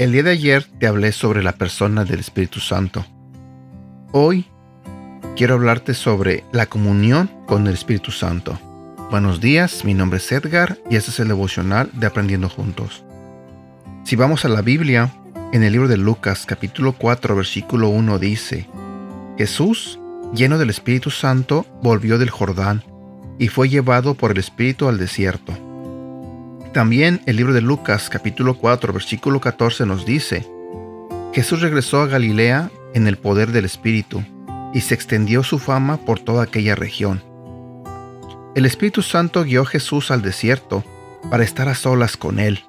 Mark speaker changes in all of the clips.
Speaker 1: El día de ayer te hablé sobre la persona del Espíritu Santo. Hoy quiero hablarte sobre la comunión con el Espíritu Santo. Buenos días, mi nombre es Edgar y este es el devocional de Aprendiendo Juntos. Si vamos a la Biblia, en el libro de Lucas capítulo 4 versículo 1 dice, Jesús, lleno del Espíritu Santo, volvió del Jordán y fue llevado por el Espíritu al desierto también el libro de Lucas capítulo 4 versículo 14 nos dice, Jesús regresó a Galilea en el poder del Espíritu, y se extendió su fama por toda aquella región. El Espíritu Santo guió a Jesús al desierto para estar a solas con él.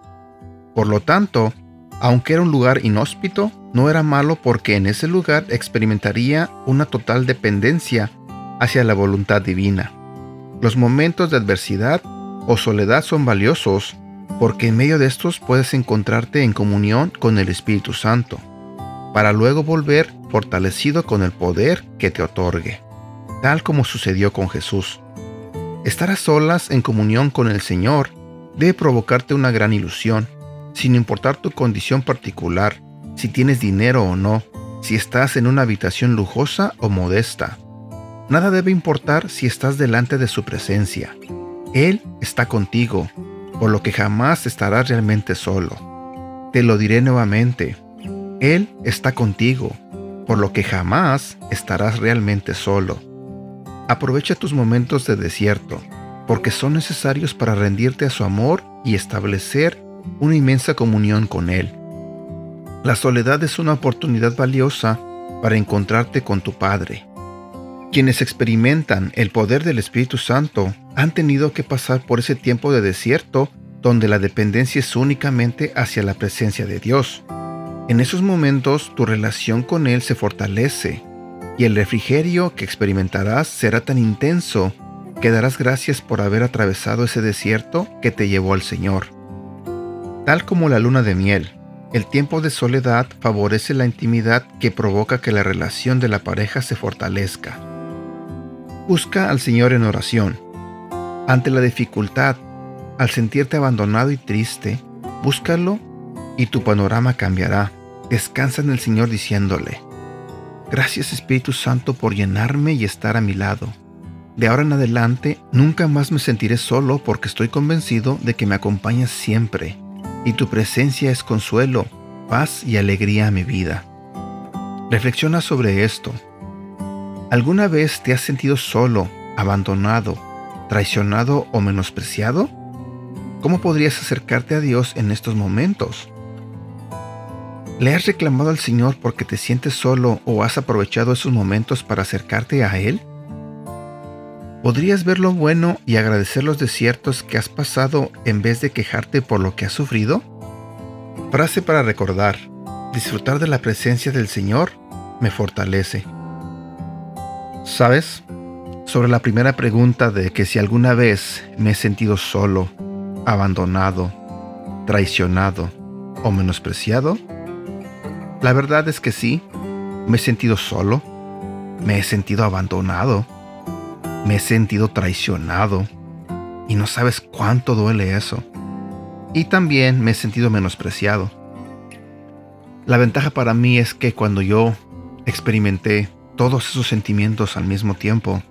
Speaker 1: Por lo tanto, aunque era un lugar inhóspito, no era malo porque en ese lugar experimentaría una total dependencia hacia la voluntad divina. Los momentos de adversidad o soledad son valiosos porque en medio de estos puedes encontrarte en comunión con el Espíritu Santo, para luego volver fortalecido con el poder que te otorgue, tal como sucedió con Jesús. Estar a solas en comunión con el Señor debe provocarte una gran ilusión, sin importar tu condición particular, si tienes dinero o no, si estás en una habitación lujosa o modesta. Nada debe importar si estás delante de su presencia. Él está contigo, por lo que jamás estarás realmente solo. Te lo diré nuevamente, Él está contigo, por lo que jamás estarás realmente solo. Aprovecha tus momentos de desierto, porque son necesarios para rendirte a su amor y establecer una inmensa comunión con Él. La soledad es una oportunidad valiosa para encontrarte con tu Padre. Quienes experimentan el poder del Espíritu Santo han tenido que pasar por ese tiempo de desierto donde la dependencia es únicamente hacia la presencia de Dios. En esos momentos tu relación con Él se fortalece y el refrigerio que experimentarás será tan intenso que darás gracias por haber atravesado ese desierto que te llevó al Señor. Tal como la luna de miel, el tiempo de soledad favorece la intimidad que provoca que la relación de la pareja se fortalezca. Busca al Señor en oración. Ante la dificultad, al sentirte abandonado y triste, búscalo y tu panorama cambiará. Descansa en el Señor diciéndole, Gracias Espíritu Santo por llenarme y estar a mi lado. De ahora en adelante nunca más me sentiré solo porque estoy convencido de que me acompañas siempre y tu presencia es consuelo, paz y alegría a mi vida. Reflexiona sobre esto ¿Alguna vez te has sentido solo, abandonado, traicionado o menospreciado? ¿Cómo podrías acercarte a Dios en estos momentos? ¿Le has reclamado al Señor porque te sientes solo o has aprovechado esos momentos para acercarte a Él? ¿Podrías ver lo bueno y agradecer los desiertos que has pasado en vez de quejarte por lo que has sufrido? Frase para recordar. Disfrutar de la presencia del Señor me fortalece. ¿Sabes? Sobre la primera pregunta de que si alguna vez me he sentido solo, abandonado, traicionado o menospreciado, la verdad es que sí, me he sentido solo, me he sentido abandonado, me he sentido traicionado y no sabes cuánto duele eso. Y también me he sentido menospreciado. La ventaja para mí es que cuando yo experimenté todos esos sentimientos al mismo tiempo.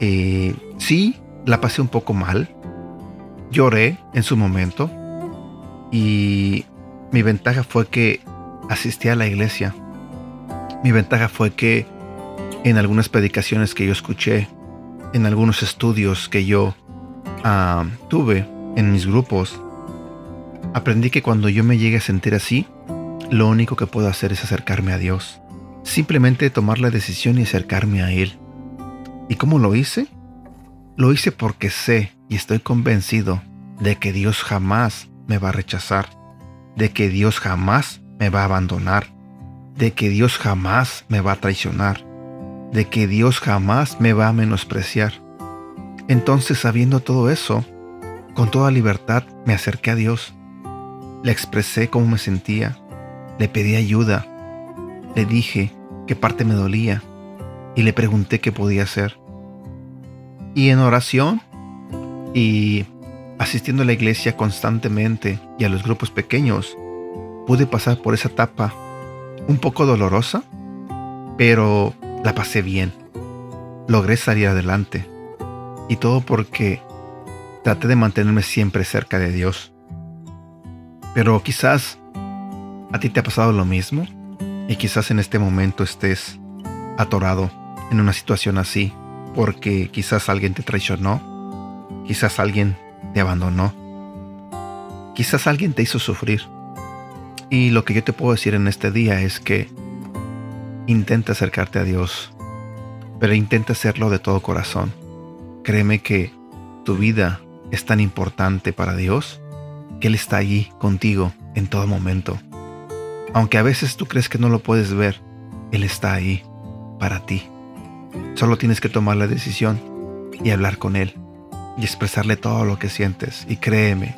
Speaker 1: Eh, sí, la pasé un poco mal. Lloré en su momento. Y mi ventaja fue que asistí a la iglesia. Mi ventaja fue que en algunas predicaciones que yo escuché, en algunos estudios que yo ah, tuve en mis grupos, aprendí que cuando yo me llegue a sentir así, lo único que puedo hacer es acercarme a Dios simplemente tomar la decisión y acercarme a Él. ¿Y cómo lo hice? Lo hice porque sé y estoy convencido de que Dios jamás me va a rechazar, de que Dios jamás me va a abandonar, de que Dios jamás me va a traicionar, de que Dios jamás me va a menospreciar. Entonces, sabiendo todo eso, con toda libertad me acerqué a Dios. Le expresé cómo me sentía, le pedí ayuda, le dije qué parte me dolía y le pregunté qué podía hacer. Y en oración y asistiendo a la iglesia constantemente y a los grupos pequeños, pude pasar por esa etapa un poco dolorosa, pero la pasé bien. Logré salir adelante. Y todo porque traté de mantenerme siempre cerca de Dios. Pero quizás a ti te ha pasado lo mismo y quizás en este momento estés atorado en una situación así porque quizás alguien te traicionó, quizás alguien te abandonó, quizás alguien te hizo sufrir. Y lo que yo te puedo decir en este día es que intenta acercarte a Dios, pero intenta hacerlo de todo corazón. Créeme que tu vida es tan importante para Dios que Él está allí contigo en todo momento. Aunque a veces tú crees que no lo puedes ver, Él está ahí para ti. Solo tienes que tomar la decisión y hablar con Él y expresarle todo lo que sientes. Y créeme,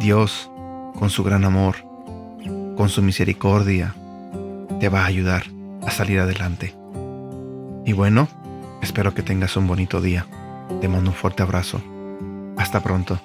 Speaker 1: Dios, con su gran amor, con su misericordia, te va a ayudar a salir adelante. Y bueno, espero que tengas un bonito día. Te mando un fuerte abrazo. Hasta pronto.